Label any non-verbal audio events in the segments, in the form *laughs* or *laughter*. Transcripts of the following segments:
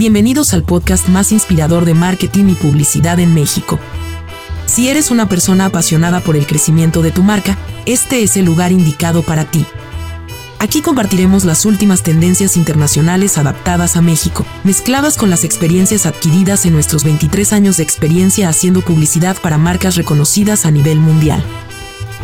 Bienvenidos al podcast más inspirador de marketing y publicidad en México. Si eres una persona apasionada por el crecimiento de tu marca, este es el lugar indicado para ti. Aquí compartiremos las últimas tendencias internacionales adaptadas a México, mezcladas con las experiencias adquiridas en nuestros 23 años de experiencia haciendo publicidad para marcas reconocidas a nivel mundial.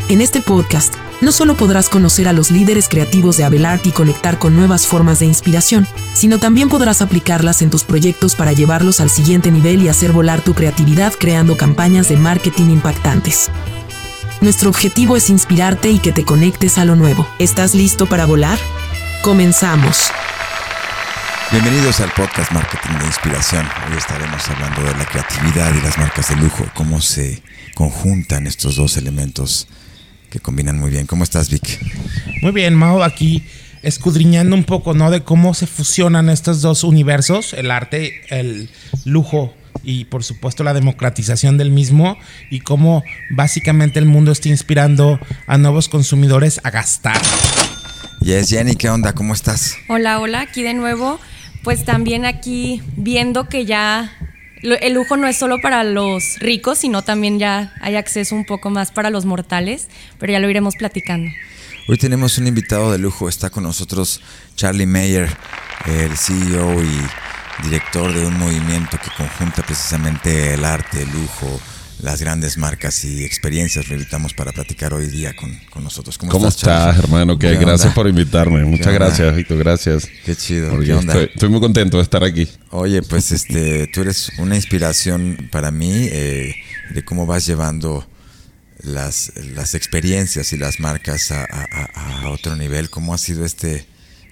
En este podcast, no solo podrás conocer a los líderes creativos de Abelart y conectar con nuevas formas de inspiración, sino también podrás aplicarlas en tus proyectos para llevarlos al siguiente nivel y hacer volar tu creatividad creando campañas de marketing impactantes. Nuestro objetivo es inspirarte y que te conectes a lo nuevo. ¿Estás listo para volar? Comenzamos. Bienvenidos al podcast Marketing de Inspiración. Hoy estaremos hablando de la creatividad y las marcas de lujo, cómo se conjuntan estos dos elementos que combinan muy bien. ¿Cómo estás, Vic? Muy bien, Mao, aquí escudriñando un poco, ¿no? De cómo se fusionan estos dos universos, el arte, el lujo y por supuesto la democratización del mismo y cómo básicamente el mundo está inspirando a nuevos consumidores a gastar. Yes, Jenny, ¿qué onda? ¿Cómo estás? Hola, hola, aquí de nuevo. Pues también aquí viendo que ya el lujo no es solo para los ricos, sino también ya hay acceso un poco más para los mortales, pero ya lo iremos platicando. Hoy tenemos un invitado de lujo, está con nosotros Charlie Mayer, el CEO y director de un movimiento que conjunta precisamente el arte, el lujo, las grandes marcas y experiencias. Lo invitamos para platicar hoy día con, nosotros. ¿Cómo, estás, hermano? ¿Qué? Gracias por invitarme. Muchas gracias, Víctor. Gracias. Qué chido. Estoy, muy contento de estar aquí. Oye, pues este, tú eres una inspiración para mí eh, de cómo vas llevando las, las experiencias y las marcas a, a otro nivel. ¿Cómo ha sido este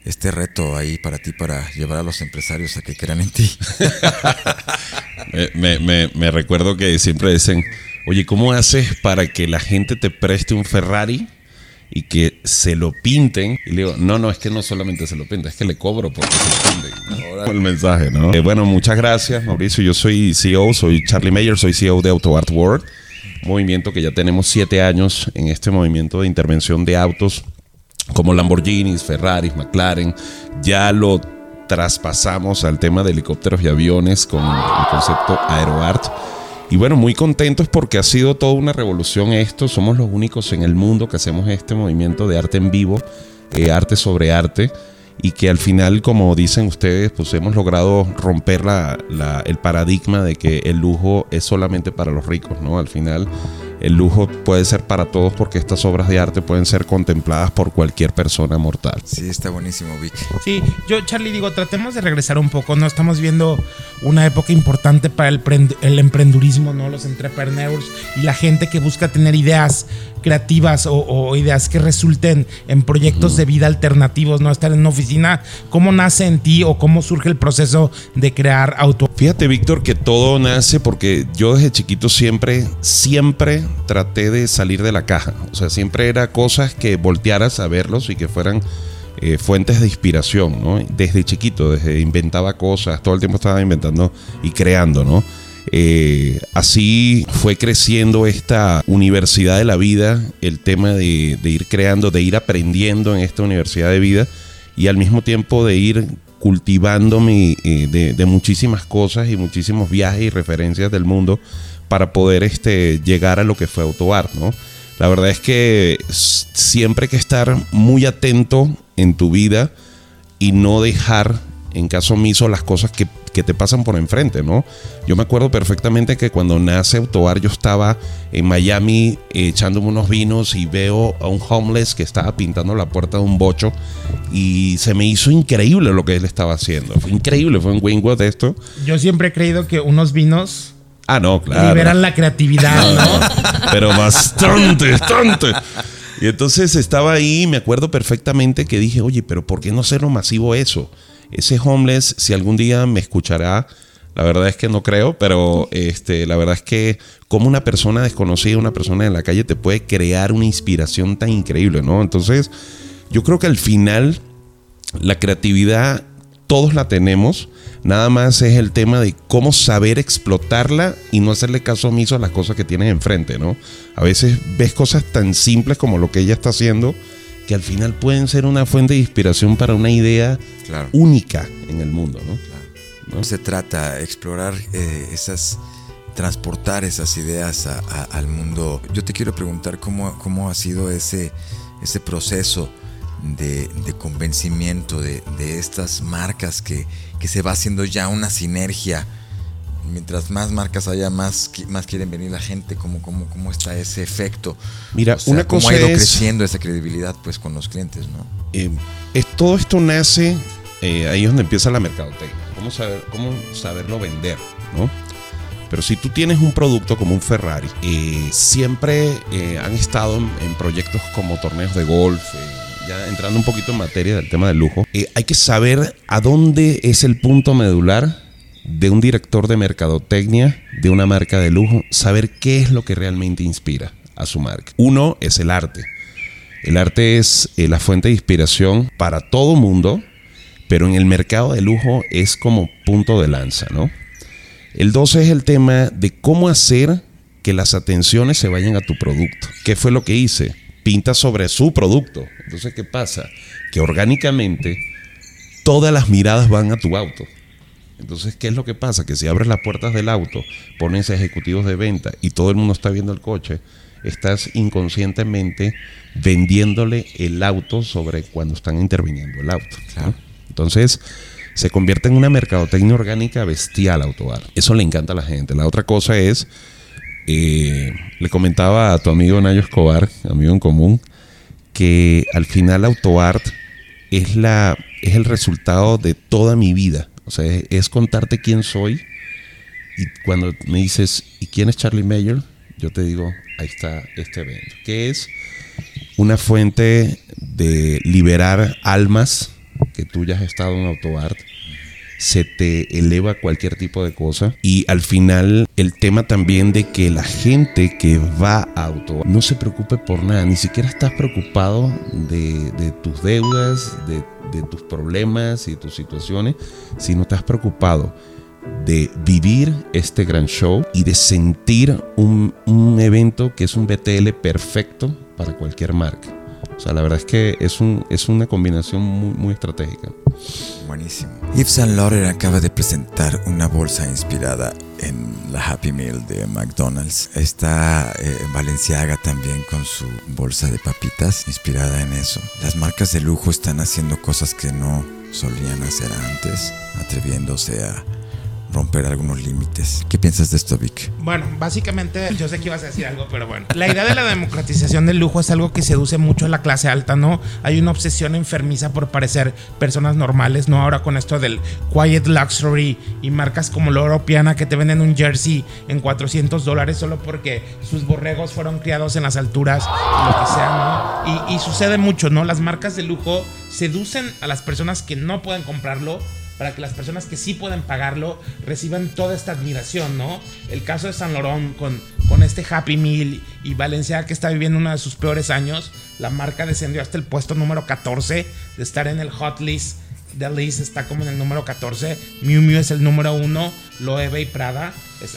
este reto ahí para ti, para llevar a los empresarios a que crean en ti? *laughs* me, recuerdo que siempre dicen, oye, ¿cómo haces para que la gente te preste un Ferrari? y que se lo pinten. Y le digo, no, no, es que no solamente se lo pinten, es que le cobro porque se lo pinten. El mensaje, ¿no? Eh, bueno, muchas gracias, Mauricio. Yo soy CEO, soy Charlie Mayer, soy CEO de Auto Art World, movimiento que ya tenemos siete años en este movimiento de intervención de autos como Lamborghinis, Ferraris, McLaren, ya lo traspasamos al tema de helicópteros y aviones con el concepto AeroArt. Y bueno, muy contentos porque ha sido toda una revolución esto. Somos los únicos en el mundo que hacemos este movimiento de arte en vivo, eh, arte sobre arte y que al final, como dicen ustedes, pues hemos logrado romper el paradigma de que el lujo es solamente para los ricos, ¿no? Al final el lujo puede ser para todos porque estas obras de arte pueden ser contempladas por cualquier persona mortal. Sí, está buenísimo, Vic. Sí, yo, Charlie, digo, tratemos de regresar un poco, ¿no? Estamos viendo una época importante para el, el emprendurismo, ¿no? Los entrepreneurs y la gente que busca tener ideas creativas o, ideas que resulten en proyectos de vida alternativos, no estar en una oficina. ¿Cómo nace en ti o cómo surge el proceso de crear auto? Fíjate, Víctor, que todo nace porque yo desde chiquito siempre, siempre traté de salir de la caja. O sea, siempre era cosas que voltearas a verlos y que fueran eh, fuentes de inspiración, ¿no? Desde chiquito, desde inventaba cosas, todo el tiempo estaba inventando y creando, ¿no? Eh, así fue creciendo esta universidad de la vida, el tema de, ir creando, de ir aprendiendo en esta universidad de vida y al mismo tiempo de ir cultivándome eh, de, muchísimas cosas y muchísimos viajes y referencias del mundo para poder este, llegar a lo que fue AutoArt, ¿no? La verdad es que siempre hay que estar muy atento en tu vida y no dejar en caso omiso las cosas que, te pasan por enfrente, ¿no? Yo me acuerdo perfectamente que cuando nace Autoar yo estaba en Miami echándome unos vinos y veo a un homeless que estaba pintando la puerta de un bocho y se me hizo increíble lo que él estaba haciendo. Fue increíble, fue un Wingwood esto. Yo siempre he creído que unos vinos Ah, no, claro. Liberan la creatividad, ¿no? Pero bastante, bastante. Y entonces estaba ahí, me acuerdo perfectamente que dije, oye, pero ¿por qué no hacerlo masivo eso? Ese homeless, si algún día me escuchará, la verdad es que no creo, pero este, la verdad es que como una persona desconocida, una persona en la calle te puede crear una inspiración tan increíble, ¿no? Entonces, yo creo que al final la creatividad todos la tenemos, nada más es el tema de cómo saber explotarla y no hacerle caso omiso a las cosas que tienes enfrente, ¿no? A veces ves cosas tan simples como lo que ella está haciendo que al final pueden ser una fuente de inspiración para una idea única en el mundo, ¿no? ¿no? Se trata de explorar eh, esas, transportar esas ideas a- a- al mundo. Yo te quiero preguntar cómo, cómo ha sido ese, ese proceso de, de convencimiento de, de estas marcas que, que se va haciendo ya una sinergia. Mientras más marcas haya, más, más quieren venir la gente. ¿Cómo, cómo, cómo está ese efecto? Mira, una cómo cosa ha ido es- creciendo esa credibilidad pues con los clientes, ¿no? Eh, es- todo esto nace, eh, ahí es donde empieza la mercadotecnia. Cómo, saber, cómo saberlo vender, ¿no? Pero si tú tienes un producto como un Ferrari, eh, siempre eh, han estado en, en proyectos como torneos de golf, ya entrando un poquito en materia del tema del lujo, eh, hay que saber a dónde es el punto medular de un director de mercadotecnia de una marca de lujo, saber qué es lo que realmente inspira a su marca. Uno es el arte. El arte es eh, la fuente de inspiración para todo mundo, pero en el mercado de lujo es como punto de lanza, ¿no? El dos es el tema de cómo hacer que las atenciones se vayan a tu producto. ¿Qué fue lo que hice? Pinta sobre su producto. Entonces, ¿qué pasa? Que orgánicamente todas las miradas van a tu auto. Entonces, ¿qué es lo que pasa? Que si abres las puertas del auto, pones ejecutivos de venta y todo el mundo está viendo el coche, estás inconscientemente vendiéndole el auto sobre cuando están interviniendo el auto. ¿no? Entonces, se convierte en una mercadotecnia orgánica bestial Autobar. Eso le encanta a la gente. La otra cosa es, le comentaba a tu amigo Nayo Escobar, amigo en común, que al final AutoArt es, la, es el resultado de toda mi vida. O sea, es, es contarte quién soy. Y cuando me dices, ¿y quién es Charlie Mayer? Yo te digo, ahí está este evento. Que es una fuente de liberar almas que tú ya has estado en AutoArt. Se te eleva cualquier tipo de cosa. Y al final, el tema también de que la gente que va a AutoArt no se preocupe por nada. Ni siquiera estás preocupado de, de tus deudas, de, de tus problemas y tus situaciones, sino estás preocupado de vivir este gran show y de sentir un, un evento que es un BTL perfecto para cualquier marca. O sea, la verdad es que es, un, es una combinación muy, muy estratégica. Buenísimo. Yves Saint Laurent acaba de presentar una bolsa inspirada en la Happy Meal de McDonald's. Está eh, Balenciaga también con su bolsa de papitas inspirada en eso. Las marcas de lujo están haciendo cosas que no solían hacer antes, atreviéndose a romper algunos límites. ¿Qué piensas de esto, Vic? Bueno, básicamente, yo sé que ibas a decir algo, pero bueno. La idea de la democratización del lujo es algo que seduce mucho a la clase alta, ¿no? Hay una obsesión enfermiza por parecer personas normales, ¿no? Ahora con esto del quiet luxury y marcas como la Europeana que te venden un jersey en 400 dólares solo porque sus borregos fueron criados en las alturas, lo que sea, ¿no? Y, y sucede mucho, ¿no? Las marcas de lujo seducen a las personas que no pueden comprarlo para que las personas que sí pueden pagarlo reciban toda esta admiración, ¿no? El caso de San Laurent con, con este Happy Meal y Valencia que está viviendo uno de sus peores años, la marca descendió hasta el puesto número 14 de estar en el hot list. The está como en el número 14, Miu Miu es el número 1, Loewe y Prada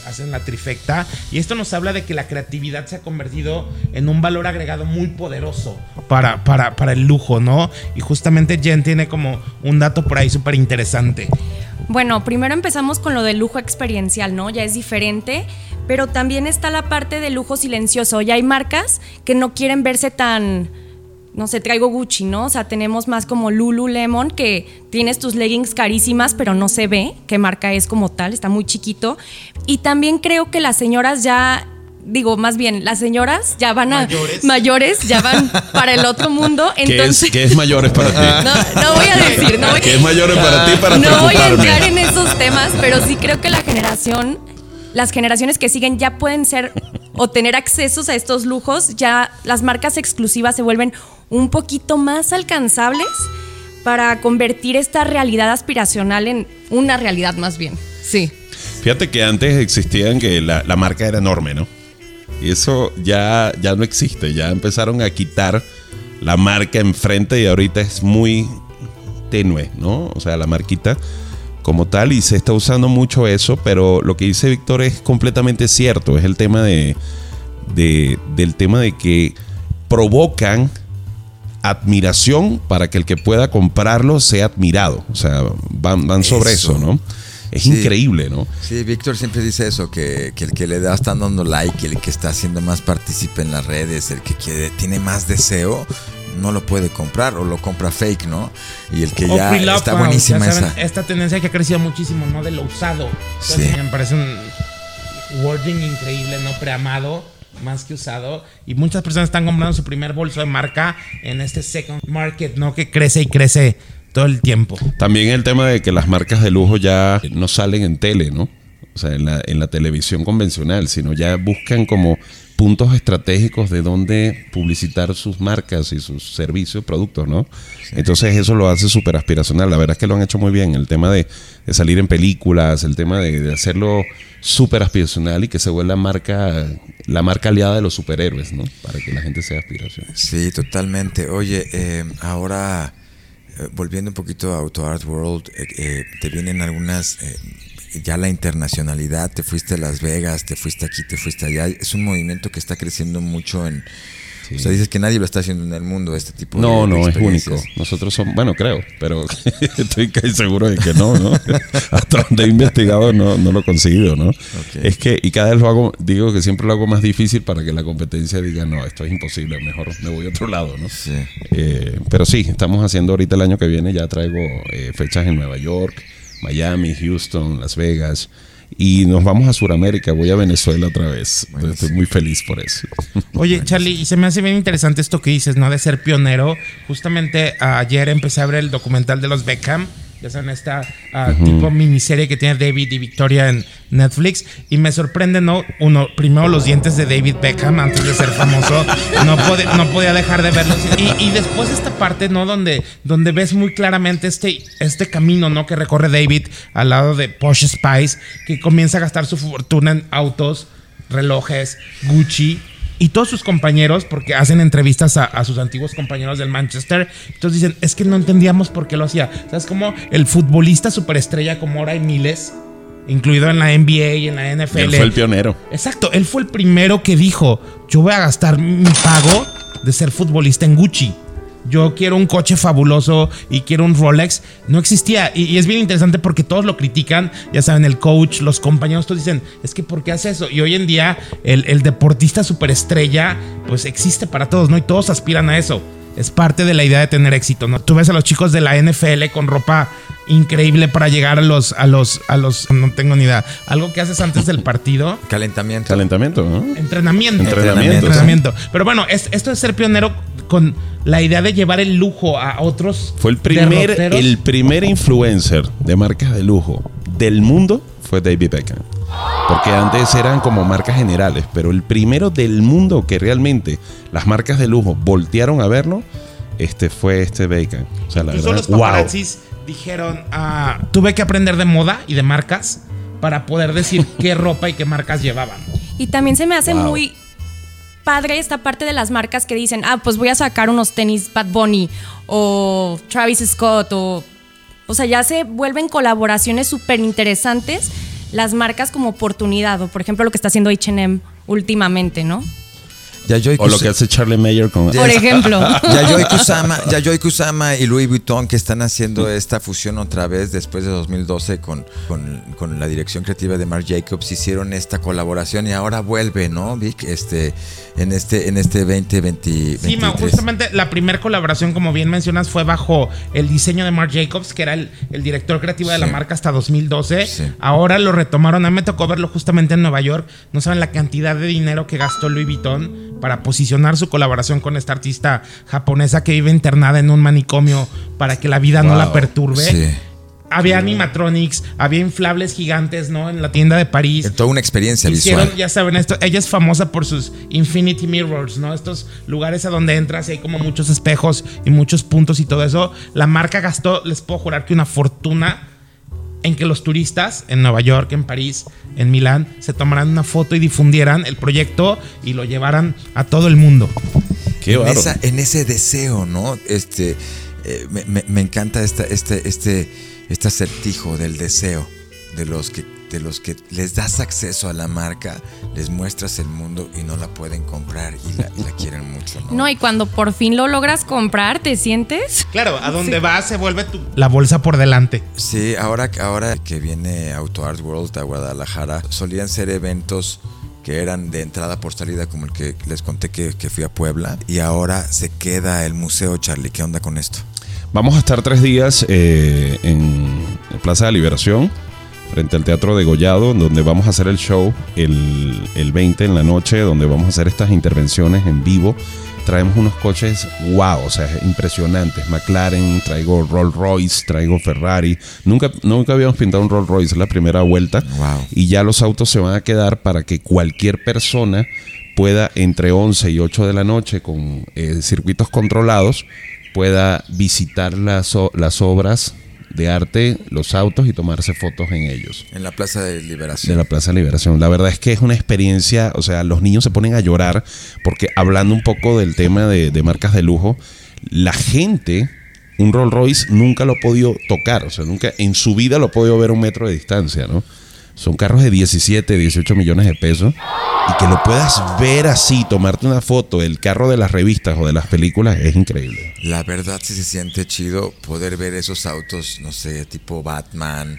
hacen la trifecta. Y esto nos habla de que la creatividad se ha convertido en un valor agregado muy poderoso para, para, para el lujo, ¿no? Y justamente Jen tiene como un dato por ahí súper interesante. Bueno, primero empezamos con lo del lujo experiencial, ¿no? Ya es diferente, pero también está la parte del lujo silencioso. Ya hay marcas que no quieren verse tan, no sé, traigo Gucci, ¿no? O sea, tenemos más como Lululemon, que tienes tus leggings carísimas, pero no se ve qué marca es como tal, está muy chiquito. Y también creo que las señoras ya... Digo, más bien, las señoras ya van a. Mayores. mayores ya van para el otro mundo. *laughs* ¿Qué, Entonces. es, qué es mayores para ti? *laughs* No, no voy a decir, no voy ¿Qué es mayores para ti para no voy a entrar en esos temas, pero sí creo que la generación, las generaciones que siguen ya pueden ser o tener accesos a estos lujos, ya las marcas exclusivas se vuelven un poquito más alcanzables para convertir esta realidad aspiracional en una realidad más bien. Sí. Fíjate que antes existían que la, la marca era enorme, ¿no? Y eso ya, ya no existe. Ya empezaron a quitar la marca enfrente y ahorita es muy tenue, ¿no? O sea, la marquita como tal y se está usando mucho eso, pero lo que dice Víctor es completamente cierto. Es el tema de, de- del tema de que provocan admiración para que el que pueda comprarlo sea admirado. O sea, van, van sobre eso, Eso. ¿no? Es Sí. increíble, ¿no? Sí, Víctor siempre dice eso, que, que el que le da está dando like, el que está haciendo más partícipe en las redes, el que quiere, tiene más deseo, no lo puede comprar o lo compra fake, ¿no? Y el que O ya está buenísima ya saben, esa. Esta tendencia que ha crecido muchísimo, ¿no? De lo usado. Entonces, Sí. Me parece un wording increíble, ¿no? Preamado, más que usado. Y muchas personas están comprando su primer bolso de marca en este second market, ¿no? Que crece y crece todo el tiempo. También el tema de que las marcas de lujo ya no salen en tele, ¿no? O sea, en la, en la televisión convencional, sino ya buscan como puntos estratégicos de dónde publicitar sus marcas y sus servicios, productos, ¿no? Entonces eso lo hace súper aspiracional. La verdad es que lo han hecho muy bien. El tema de, de salir en películas, el tema de, de hacerlo súper aspiracional y que se vuelva marca, la marca aliada de los superhéroes, ¿no? Para que la gente sea aspiracional. Sí, totalmente. Oye, eh, ahora eh, volviendo un poquito a Auto Art World, eh, eh, te vienen algunas, eh, ya la internacionalidad, te fuiste a Las Vegas, te fuiste aquí, te fuiste allá. Es un movimiento que está creciendo mucho en... O sea, dices que nadie lo está haciendo en el mundo, este tipo No, de no, es único. Nosotros somos, bueno, creo, pero *laughs* estoy casi seguro de que no, ¿no? *laughs* Hasta donde he investigado no, no lo he conseguido, ¿no? Es que, y cada vez lo hago, digo que siempre lo hago más difícil para que la competencia diga, no, esto es imposible, mejor me voy a otro lado, ¿no? Sí. Eh, pero sí, estamos haciendo ahorita el año que viene, ya traigo eh, fechas en Nueva York, Miami, Houston, Las Vegas. Y nos vamos a Sudamérica, voy a Venezuela otra vez. Estoy muy feliz por eso. Oye, Charlie, y se me hace bien interesante esto que dices, ¿no? De ser pionero. Justamente ayer empecé a ver el documental de los Beckham. Ya saben, esta ah, tipo miniserie que tiene David y Victoria en Netflix. Y me sorprende, ¿no? Uno, primero los dientes de David Beckham antes de ser famoso. No, pode- no podía dejar de verlos. Y, y después esta parte, ¿no? Donde, donde ves muy claramente este, este camino, ¿no? Que recorre David al lado de Posh Spice, que comienza a gastar su fortuna en autos, relojes, Gucci y todos sus compañeros, porque hacen entrevistas a, a sus antiguos compañeros del Manchester, entonces dicen, es que no entendíamos por qué lo hacía. ¿Sabes cómo el futbolista superestrella como ahora hay miles, incluido en la NBA y en la NFL? Él fue el pionero. Exacto, él fue el primero que dijo, yo voy a gastar mi pago de ser futbolista en Gucci. Yo quiero un coche fabuloso y quiero un Rolex. No existía. Y, y es bien interesante porque todos lo critican. Ya saben, el coach, los compañeros, todos dicen, es que ¿por qué hace eso? Y hoy en día el, el deportista superestrella, pues existe para todos, ¿no? Y todos aspiran a eso. Es parte de la idea de tener éxito, ¿no? Tú ves a los chicos de la NFL con ropa increíble para llegar a los, a los, a los, no tengo ni idea. Algo que haces antes del partido. *laughs* Calentamiento. Calentamiento, ¿no? Entrenamiento. Entrenamiento, Entrenamiento. Pero bueno, es- esto es ser pionero con la idea de llevar el lujo a otros. Fue el primer, derroteros. el primer influencer de marcas de lujo del mundo fue David Beckham. Porque antes eran como marcas generales, pero el primero del mundo que realmente las marcas de lujo voltearon a verlo, este fue este Beckham. O sea, la Incluso verdad, los wow. paparazzis dijeron, ah, tuve que aprender de moda y de marcas para poder decir *laughs* qué ropa y qué marcas llevaban. Y también se me hace Wow. muy padre esta parte de las marcas que dicen, ah, pues voy a sacar unos tenis Bad Bunny o Travis Scott o... O sea, ya se vuelven colaboraciones súper interesantes las marcas como oportunidad o por ejemplo lo que está haciendo H&M últimamente, ¿no? Yayoi O lo que hace Charlie Mayer con... Por ejemplo. *laughs* Yayoi Kusama, *laughs* Yayoi Kusama y Louis Vuitton que están haciendo esta fusión otra vez después de 2012 con, con, con la dirección creativa de Marc Jacobs hicieron esta colaboración y ahora vuelve, ¿no, Vic? Este, en este, en este 2020. Sí, ma, justamente la primera colaboración, como bien mencionas, fue bajo el diseño de Marc Jacobs, que era el, el director creativo de la marca hasta 2012. Sí. Ahora lo retomaron. A mí me tocó verlo justamente en Nueva York. No saben la cantidad de dinero que gastó Louis Vuitton para posicionar su colaboración con esta artista japonesa que vive internada en un manicomio para que la vida no la perturbe. Sí. Había animatronics, había inflables gigantes, ¿no? En la tienda de París. Es toda una experiencia Hicieron, visual. ya saben, esto, ella es famosa por sus Infinity Mirrors, ¿no? Estos lugares a donde entras y hay como muchos espejos y muchos puntos y todo eso. La marca gastó, les puedo jurar que una fortuna en que los turistas en Nueva York, en París, en Milán, se tomaran una foto y difundieran el proyecto y lo llevaran a todo el mundo. Qué en, esa- en ese deseo, ¿no? Este, eh, me, me- me encanta esta, este, este, este acertijo del deseo. de los que de los que les das acceso a la marca, les muestras el mundo y no la pueden comprar y la, y la quieren mucho, ¿no? No, y cuando por fin lo logras comprar, ¿te sientes? Claro, a donde vas se vuelve tu, la bolsa por delante. Sí, ahora, ahora que viene Auto Art World a Guadalajara, solían ser eventos que eran de entrada por salida, como el que les conté que, que fui a Puebla, y ahora se queda el museo, Charlie. ¿Qué onda con esto? Vamos a estar tres días eh, en Plaza de Liberación, frente al Teatro de Gollado, donde vamos a hacer el show el, el 20 en la noche, donde vamos a hacer estas intervenciones en vivo. Traemos unos coches wow, o sea, impresionantes. McLaren, traigo Rolls Royce, traigo Ferrari. Nunca, nunca habíamos pintado un Rolls Royce, es la primera vuelta. Wow. Y ya los autos se van a quedar para que cualquier persona pueda entre 11 y 8 de la noche con eh, circuitos controlados pueda visitar las, las obras de arte, los autos y tomarse fotos en ellos. En la Plaza de De Liberación. la Plaza Liberación. La verdad es que es una experiencia, o sea, los niños se ponen a llorar porque hablando un poco del tema de, de marcas de lujo, la gente, un Rolls Royce nunca lo ha podido tocar, o sea, nunca en su vida lo ha podido ver a un metro de distancia, ¿no? Son carros de 17, 18 millones de pesos y que lo puedas ver así, tomarte una foto, el carro de las revistas o de las películas, es increíble. La verdad sí se siente chido poder ver esos autos, no sé, tipo Batman,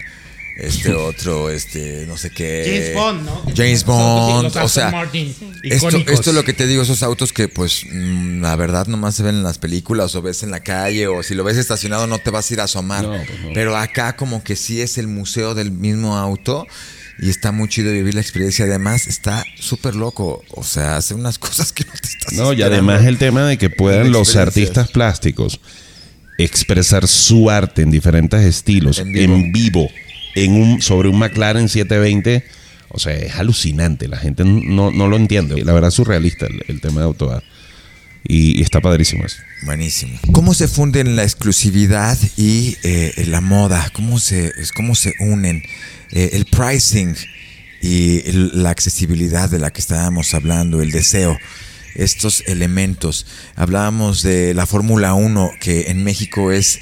este otro, este, no sé qué. James Bond, ¿no? James Bond, los o sea, Martin, esto, esto es lo que te digo, esos autos que pues mm, la verdad nomás se ven en las películas o ves en la calle o si lo ves estacionado no te vas a ir a asomar. No, pues no. Pero acá como que sí es el museo del mismo auto. Y está muy chido vivir la experiencia. Además, está súper loco. O sea, hace unas *laughs* cosas que no te estás No, y además el tema de que puedan los artistas plásticos expresar su arte en diferentes estilos, En en vivo. En un, sobre un McLaren 720, o sea, es alucinante. La gente no, no lo entiende. La verdad es surrealista el, tema de AutoAd. Y, está padrísimo eso. Buenísimo. ¿Cómo se funden la exclusividad y eh, la moda? ¿Cómo se, es- cómo se unen? Eh, el pricing y la accesibilidad de la que estábamos hablando, el deseo, estos elementos. Hablábamos de la Fórmula 1, que en México es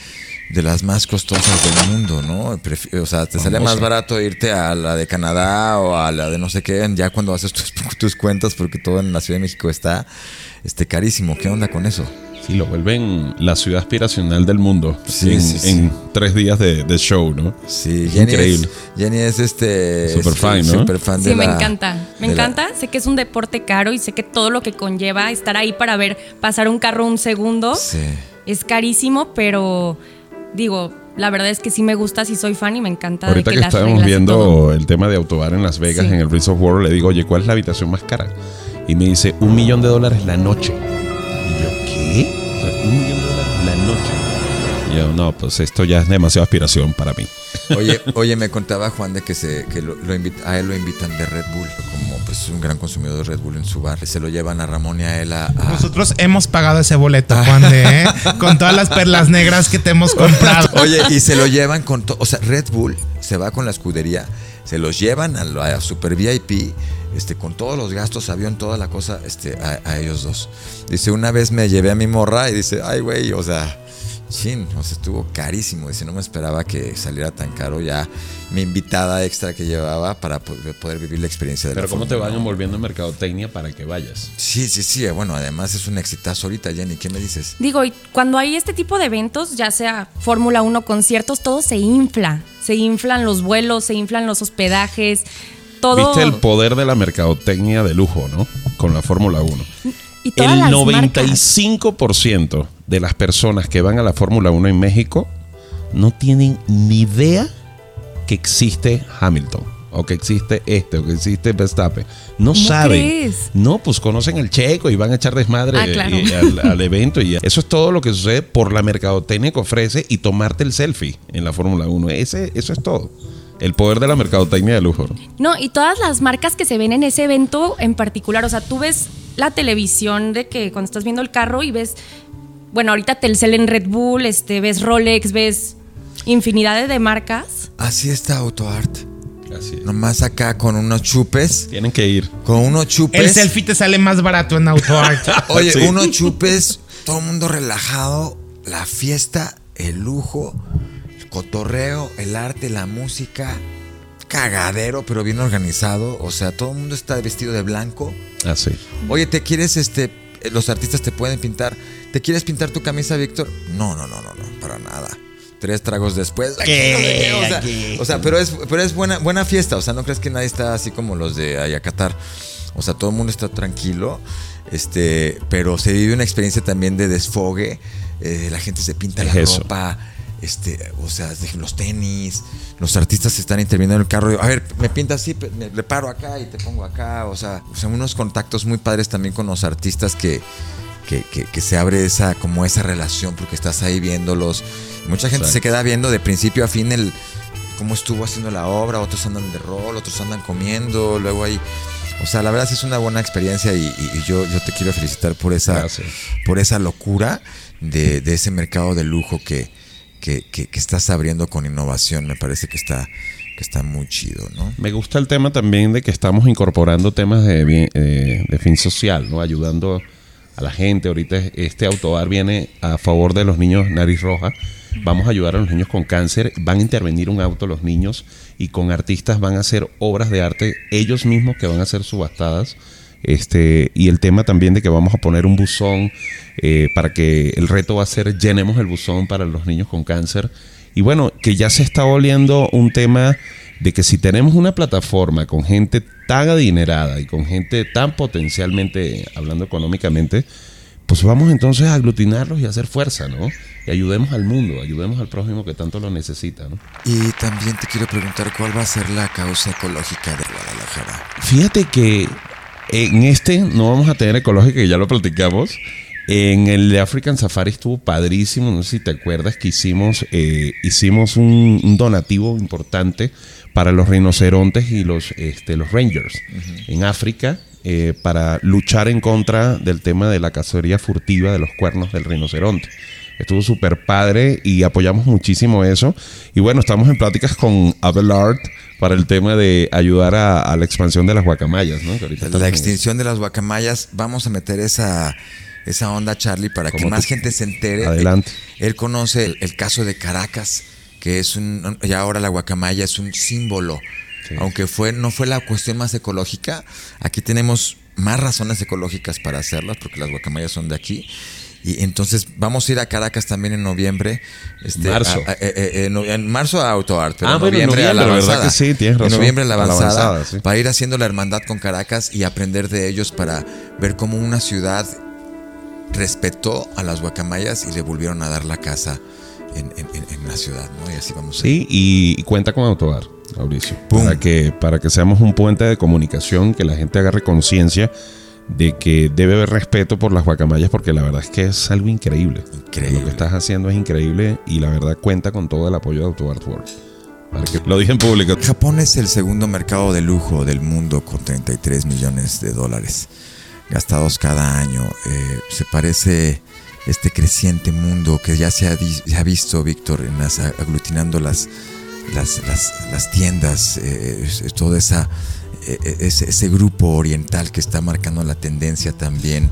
de las más costosas del mundo, ¿no? O sea, te sale más barato irte a la de Canadá o a la de no sé qué, ya cuando haces tus, *laughs* tus cuentas, porque todo en la Ciudad de México está este, carísimo. ¿Qué onda con eso? Sí, lo vuelven la ciudad aspiracional del mundo Sí, en, sí, sí. en tres días de, de show, ¿no? Sí, Jenny increíble. Es, Jenny es este. Super es- fan, ¿no? super fan de Sí, me la- encanta. Me la- encanta. Sé que es un deporte caro y sé que todo lo que conlleva estar ahí para ver pasar un carro un segundo Sí. es carísimo, pero digo, la verdad es que sí me gusta, sí soy fan y me encanta. de Ahorita que, estábamos viendo el tema de Autobar en Las Vegas, Sí. en el Resort World, le digo, oye, ¿cuál es la habitación más cara? Y me dice, un millón de dólares la noche. Y yo, ¿qué? O sea, un millón de dólares la noche. Y yo, no, pues esto ya es demasiada aspiración para mí. Oye, oye, me contaba Juan de que, se, que lo, lo invit- a él lo invitan de Red Bull, como pues un gran consumidor de Red Bull en su bar. Se lo llevan a Ramón y a él a. a- Nosotros hemos pagado ese boleto, Juan de, ¿eh? con todas las perlas negras que te hemos comprado. Oye, y se lo llevan con todo. O sea, Red Bull se va con la escudería, se los llevan a la Super VIP, este, con todos los gastos, avión, toda la cosa, este, a, a ellos dos. Dice, una vez me llevé a mi morra y dice, ay, güey, o sea, chin, o sea, estuvo carísimo. Dice, no me esperaba que saliera tan caro ya mi invitada extra que llevaba para po- poder vivir la experiencia de Pero la ¿cómo te van 1. envolviendo en mercadotecnia para que vayas? Sí, sí, sí. Bueno, además es un exitazo ahorita, Jenny. ¿Qué me dices? Digo, y cuando hay este tipo de eventos, ya sea Fórmula 1, conciertos, todo se infla. Se inflan los vuelos, se inflan los hospedajes, todo. Viste el poder de la mercadotecnia de lujo, ¿no? Con la Fórmula 1. y todas El las marcas. 95% de las personas que van a la Fórmula 1 en México no tienen ni idea que existe Hamilton. O que existe este, o que existe Verstappen. No ¿Cómo saben. crees? No, pues conocen el checo y van a echar desmadre Ah, claro. eh, al, al evento. Y eso es todo lo que sucede por la mercadotecnia que ofrece y tomarte el selfie en la Fórmula 1. Ese, eso es todo. El poder de la mercadotecnia de lujo. ¿no? No, y todas las marcas que se ven en ese evento en particular, o sea, tú ves la televisión de que cuando estás viendo el carro y ves, bueno, ahorita Telcel en Red Bull, este, ves Rolex, ves infinidad de- marcas. Así está AutoArt. Así es. Nomás acá con unos chupes. Tienen que ir. Con unos chupes. El selfie te sale más barato en AutoArt. *laughs* Oye, Sí. unos chupes, todo el mundo relajado, la fiesta, el lujo, el cotorreo, el arte, la música. cagadero, pero bien organizado. O sea, todo el mundo está vestido de blanco. Así. Oye, ¿te quieres, este, los artistas te pueden pintar? ¿Te quieres pintar tu camisa, Víctor? No, no, no, no, no, para nada. Tres tragos después. qué, O sea, o sea, pero es, pero es buena, buena fiesta. O sea, no crees que nadie está así como los de Ayacatar. O sea, todo el mundo está tranquilo. Este, pero se vive una experiencia también de desfogue. Eh, la gente se pinta Es la eso. Este, o sea, los tenis, los artistas están interviniendo en el carro. A ver, me pinta así, me, le paro acá y te pongo acá. O sea, o sea, unos contactos muy padres también con los artistas que, que, que- que se abre esa, como esa relación porque estás ahí viéndolos. Mucha gente Exacto. se queda viendo de principio a fin el cómo estuvo haciendo la obra, otros andan de rol, otros andan comiendo, luego hay. O sea, la verdad es una buena experiencia y, y- y yo, yo te quiero felicitar por esa, Gracias. por esa locura de, de ese mercado de lujo que, que, que- estás abriendo con innovación. Me parece que está, que está muy chido, ¿no? Me gusta el tema también de que estamos incorporando temas de, bien- eh, de fin social, ¿no? Ayudando a la gente. Ahorita este autobar viene a favor de los niños nariz roja. Vamos a ayudar a los niños con cáncer. Van a intervenir un auto los niños y con artistas van a hacer obras de arte ellos mismos que van a ser subastadas. Este, y el tema también de que vamos a poner un buzón eh, para que el reto va a ser llenemos el buzón para los niños con cáncer. Y bueno, que ya se está volviendo un tema de que si tenemos una plataforma con gente tan adinerada y con gente tan potencialmente, hablando económicamente, pues vamos entonces a aglutinarlos y a hacer fuerza, ¿no? Y ayudemos al mundo, ayudemos al prójimo que tanto lo necesita, ¿no? Y también te quiero preguntar cuál va a ser la causa ecológica de Guadalajara. Fíjate que en este no vamos a tener ecológica, que ya lo platicamos. En el de African Safari estuvo padrísimo. No sé si te acuerdas que hicimos, eh, hicimos un, un donativo importante para los rinocerontes y los, este, los rangers en África eh, para luchar en contra del tema de la cacería furtiva de los cuernos del rinoceronte. Estuvo súper padre y apoyamos muchísimo eso. Y bueno, estamos en pláticas con Abelard para el tema de ayudar a, a la expansión de las guacamayas, ¿no? La extinción de las guacamayas, vamos a meter esa, esa onda, Charlie, para que más tú- gente se entere. Adelante. Él conoce el, el caso de Caracas, que es un, y ahora la guacamaya es un símbolo. Sí. Aunque fue, no fue la cuestión más ecológica, aquí tenemos más razones ecológicas para hacerlas, porque las guacamayas son de aquí. Y entonces vamos a ir a Caracas también en noviembre. Este, Marzo. a- a- eh, eh, en, marzo a AutoArt, pero Ah, en bueno, en noviembre, a la noviembre, ¿verdad avanzada. que sí? Tienes razón. En noviembre a la A la avanzada, avanzada, sí. para ir haciendo la hermandad con Caracas y aprender de ellos para ver cómo una ciudad respetó a las guacamayas y le volvieron a dar la casa en, en- en- la ciudad, ¿no? Y así vamos a Sí, y, y cuenta con Autobar, Mauricio. Pum. Para que, para que seamos un puente de comunicación, que la gente agarre conciencia de que debe haber respeto por las guacamayas, porque la verdad es que es algo increíble. Increíble. Lo que estás haciendo es increíble y la verdad cuenta con todo el apoyo de que lo dije en público. Japón es el segundo mercado de lujo del mundo con 33 millones de dólares gastados cada año. Eh, se parece este creciente mundo que ya se ha, se ha visto, Víctor, en las, aglutinando las, las, las, las tiendas, eh, toda esa ese, ese grupo oriental que está marcando la tendencia también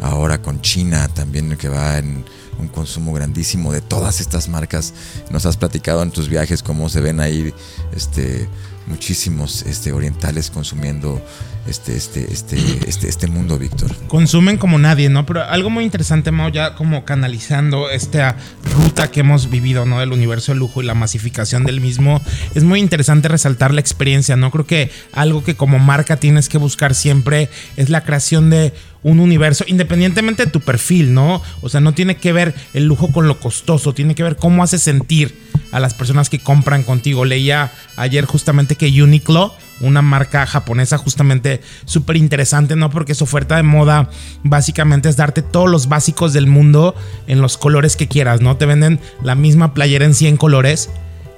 ahora con China también que va en un consumo grandísimo de todas estas marcas. Nos has platicado en tus viajes cómo se ven ahí este muchísimos este orientales consumiendo este este este este este mundo Víctor consumen como nadie, ¿no? Pero algo muy interesante, Mao, ya como canalizando esta ruta que hemos vivido, ¿no? Del universo de lujo y la masificación del mismo, es muy interesante resaltar la experiencia, ¿no? Creo que algo que como marca tienes que buscar siempre es la creación de un universo, independientemente de tu perfil, ¿no? O sea, no tiene que ver el lujo con lo costoso, tiene que ver cómo hace sentir a las personas que compran contigo. Leía ayer justamente que Uniqlo una marca japonesa justamente súper interesante, ¿no? Porque su oferta de moda básicamente es darte todos los básicos del mundo en los colores que quieras, ¿no? Te venden la misma playera en 100 colores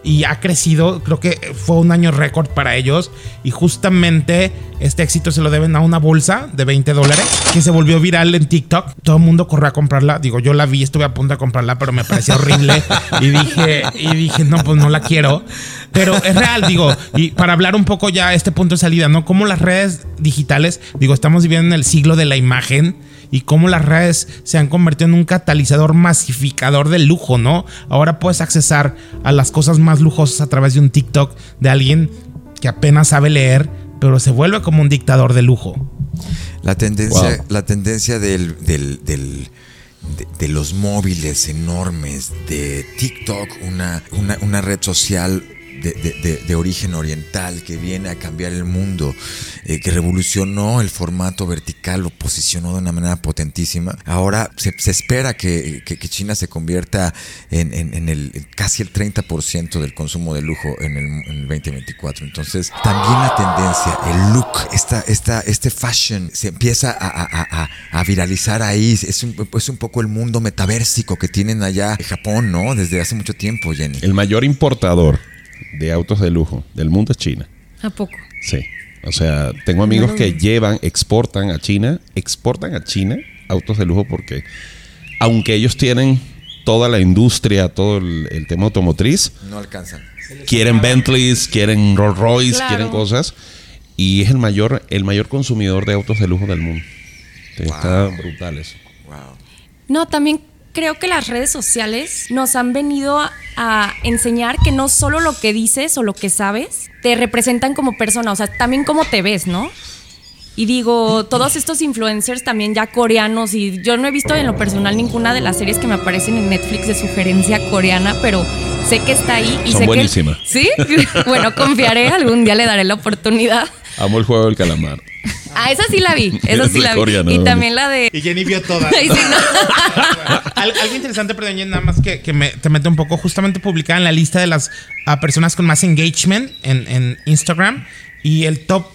y ha crecido, creo que fue un año récord para ellos y justamente este éxito se lo deben a una bolsa de 20 dólares que se volvió viral en TikTok. Todo el mundo corrió a comprarla, digo, yo la vi, estuve a punto de comprarla, pero me pareció horrible *laughs* y dije, y dije, no, pues no la quiero. Pero es real, digo, y para hablar un poco ya este punto de salida, ¿no? Como las redes digitales, digo, estamos viviendo en el siglo de la imagen y cómo las redes se han convertido en un catalizador masificador del lujo, ¿no? Ahora puedes accesar a las cosas más lujosas a través de un TikTok de alguien que apenas sabe leer, pero se vuelve como un dictador de lujo. La tendencia, Wow. la tendencia del, del- del- de, de los móviles enormes, de TikTok, una, una, una red social de, de- de- origen oriental que viene a cambiar el mundo, eh, que revolucionó el formato vertical, lo posicionó de una manera potentísima. Ahora se, espera que, que- China se convierta en, en- el casi el 30% del consumo de lujo en el, en el 2024. Entonces, también la tendencia, el look, esta, esta, este fashion se empieza a, a- a- a- a viralizar ahí. Es un, es un poco el mundo metaversico que tienen allá en Japón, ¿no? Desde hace mucho tiempo, Jenny. El mayor importador de autos de lujo del mundo es China. ¿A poco? Sí. O sea, tengo amigos que llevan, exportan a China, exportan a China autos de lujo porque aunque ellos tienen toda la industria, todo el, el tema automotriz, No alcanzan. quieren Bentleys, quieren Rolls Royce, Claro. quieren cosas y es el mayor el mayor consumidor de autos de lujo del mundo. Está brutal eso. Wow. No, también creo que las redes sociales nos han venido a, a enseñar que no solo lo que dices o lo que sabes te representan como persona, o sea, también cómo te ves, ¿no? Y digo, todos estos influencers también ya coreanos, y yo no he visto en lo personal ninguna de las series que me aparecen en Netflix de sugerencia coreana, pero sé que está ahí y Son sé buenísimas. que. Sí, *laughs* bueno, confiaré, algún día le daré la oportunidad. Amo el juego del calamar. Ah, esa sí la vi, *laughs* esa sí la vi. y ¿no? también la de. Y Jenny vio todas. *laughs* Ay, sí, no. *laughs* Al- algo interesante, perdón, Jenny, nada más que, que me, te mete un poco, justamente publicada en la lista de las ah, personas con más engagement en, en Instagram. Y el top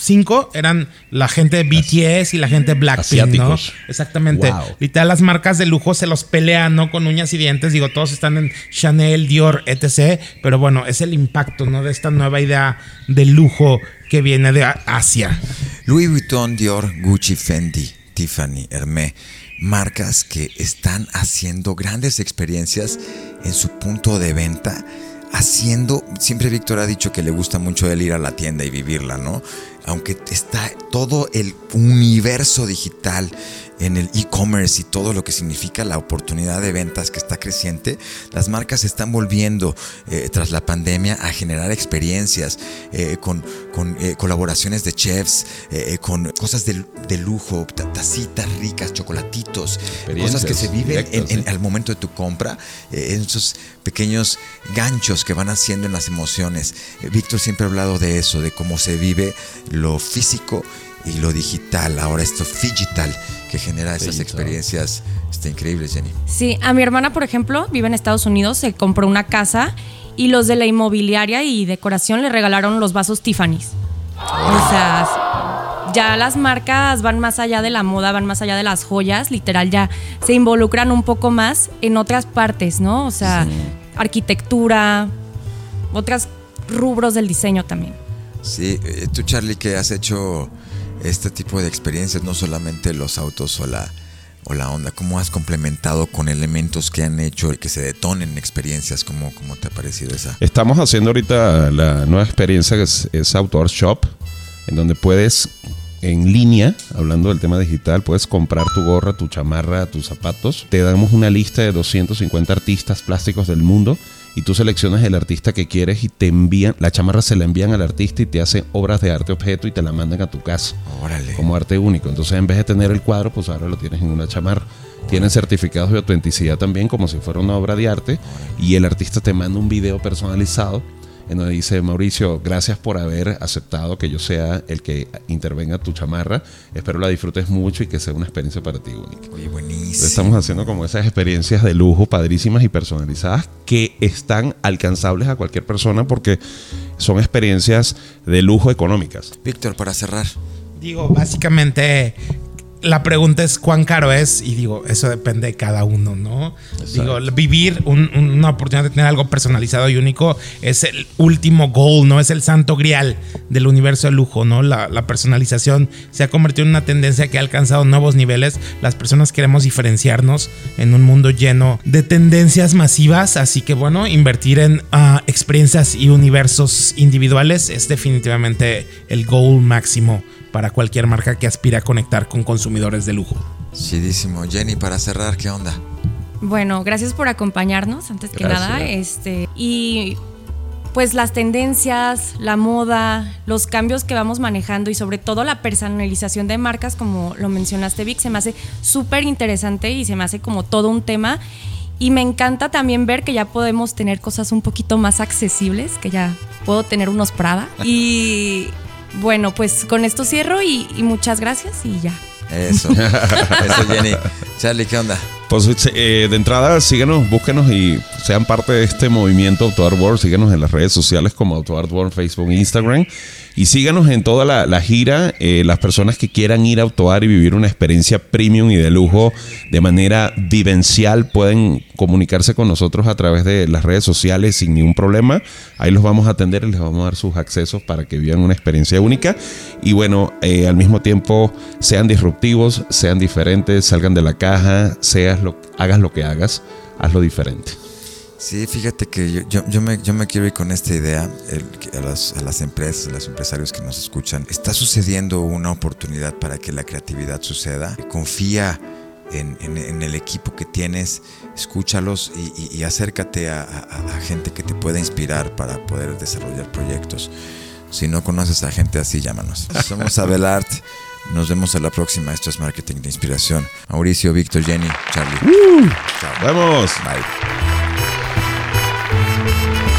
5 eran la gente de BTS y la gente de Blackpink, ¿no? Exactamente. Wow. Literal, las marcas de lujo se los pelean, ¿no? Con uñas y dientes. Digo, todos están en Chanel, Dior, etc. Pero bueno, es el impacto, ¿no? De esta nueva idea de lujo que viene de Asia. Louis Vuitton, Dior, Gucci, Fendi, Tiffany, Hermé, marcas que están haciendo grandes experiencias en su punto de venta, haciendo, siempre Víctor ha dicho que le gusta mucho el ir a la tienda y vivirla, ¿no? Aunque está todo el universo digital en el e-commerce y todo lo que significa la oportunidad de ventas que está creciente, las marcas están volviendo eh, tras la pandemia a generar experiencias eh, con, con, eh, colaboraciones de chefs, con cosas de, de lujo, ta- tacitas ricas, chocolatitos, cosas que se viven en- en- al momento de tu compra, en esos pequeños ganchos que van haciendo en las emociones. Víctor siempre ha hablado de eso, de cómo se vive lo físico y lo digital, ahora esto digital que genera esas Digital. experiencias está increíbles, Jenny. Sí, a mi hermana, por ejemplo, vive en Estados Unidos, se compró una casa y los de la inmobiliaria y decoración le regalaron los vasos Tiffany's. O sea, ya las marcas van más allá de la moda, van más allá de las joyas, literal ya se involucran un poco más en otras partes, ¿no? O sea, arquitectura, otros rubros del diseño también. Sí, eh, tú Charlie que has hecho este tipo de experiencias, no solamente los autos o la, o la onda, ¿cómo has complementado con elementos que han hecho que se detonen experiencias? ¿Cómo, cómo te ha parecido esa? Estamos haciendo ahorita la nueva experiencia que es, es Outdoor Shop, en donde puedes, en línea, hablando del tema digital, puedes comprar tu gorra, tu chamarra, tus zapatos. Te damos una lista de 250 artistas plásticos del mundo y tú seleccionas el artista que quieres y te envían, la chamarra se la envían al artista y te hacen obras de arte objeto y te la mandan a tu casa Órale. como arte único. Entonces, en vez de tener el cuadro, pues ahora lo tienes en una chamarra. Tienen certificados de autenticidad también, como si fuera una obra de arte. Y el artista te manda un video personalizado en donde dice, Mauricio, gracias por haber aceptado que yo sea el que intervenga tu chamarra. Espero la disfrutes mucho y que sea una experiencia para ti única. Oye, buenísimo. Estamos haciendo como esas experiencias de lujo padrísimas y personalizadas que están alcanzables a cualquier persona porque son experiencias de lujo económicas. Víctor, para cerrar. Digo, básicamente la pregunta es cuán caro es y digo, eso depende de cada uno, ¿no? Digo, vivir un- un- una oportunidad de tener algo personalizado y único es el último goal, ¿no? Es el santo grial del universo de lujo, ¿no? La, la personalización se ha convertido en una tendencia que ha alcanzado nuevos niveles. Las personas queremos diferenciarnos en un mundo lleno de tendencias masivas, así que bueno, invertir en ah, experiencias y universos individuales es definitivamente el goal máximo para cualquier marca que aspire a conectar con consumidores de lujo. Chidísimo. Jenny, para cerrar, ¿qué onda? Bueno, gracias por acompañarnos, antes que nada. Este, y pues las tendencias, la moda, los cambios que vamos manejando y sobre todo la personalización de marcas, como lo mencionaste Vic, se me hace súper interesante y se me hace como todo un tema. Y me encanta también ver que ya podemos tener cosas un poquito más accesibles, que ya puedo tener unos Prada. *laughs* Y bueno, pues con esto cierro y, y muchas gracias y ya. Eso, *laughs* eso Jenny. Charlie, ¿qué onda? Pues eh, de entrada, síguenos, búsquenos y sean parte de este movimiento AutoArt World. Síguenos en las redes sociales como AutoArt World, Facebook, Instagram. Y síganos en toda la, gira. Eh, las personas que quieran ir a Autoar y vivir una experiencia premium y de lujo de manera vivencial pueden comunicarse con nosotros a través de las redes sociales sin ningún problema. Ahí los vamos a atender y les vamos a dar sus accesos para que vivan una experiencia única. Y bueno, eh, al mismo tiempo sean disruptivos, sean diferentes, salgan de la caja, seas lo, hagas lo que hagas, hazlo diferente. Sí, fíjate que yo, yo, me, yo me quiero ir con esta idea a, las, a, las, empresas, a los empresarios que nos escuchan. Está sucediendo una oportunidad para que la creatividad suceda. Confía en, en, el equipo que tienes, escúchalos y, y, acércate a, a, gente que te pueda inspirar para poder desarrollar proyectos. Si no conoces a gente así, llámanos. Somos Abelart. Nos vemos a la próxima. Esto es Marketing de Inspiración. Mauricio, Víctor, Jenny, Charlie. Uh, Chao. Vamos. Bye. Música